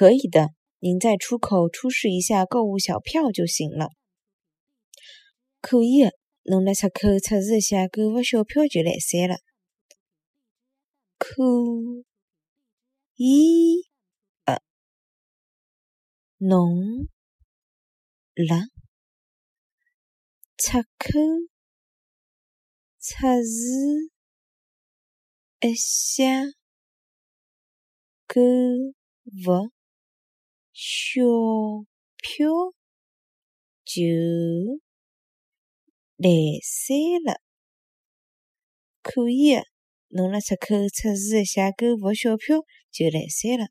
可以的，您在出口出示一下购物小票就行了。可以的，侬辣出口出示一下购物小票就来塞了。可以呃，侬辣出口出示一下购物小票就来塞了。可以的，侬辣出口测试一下购物小票就来塞了。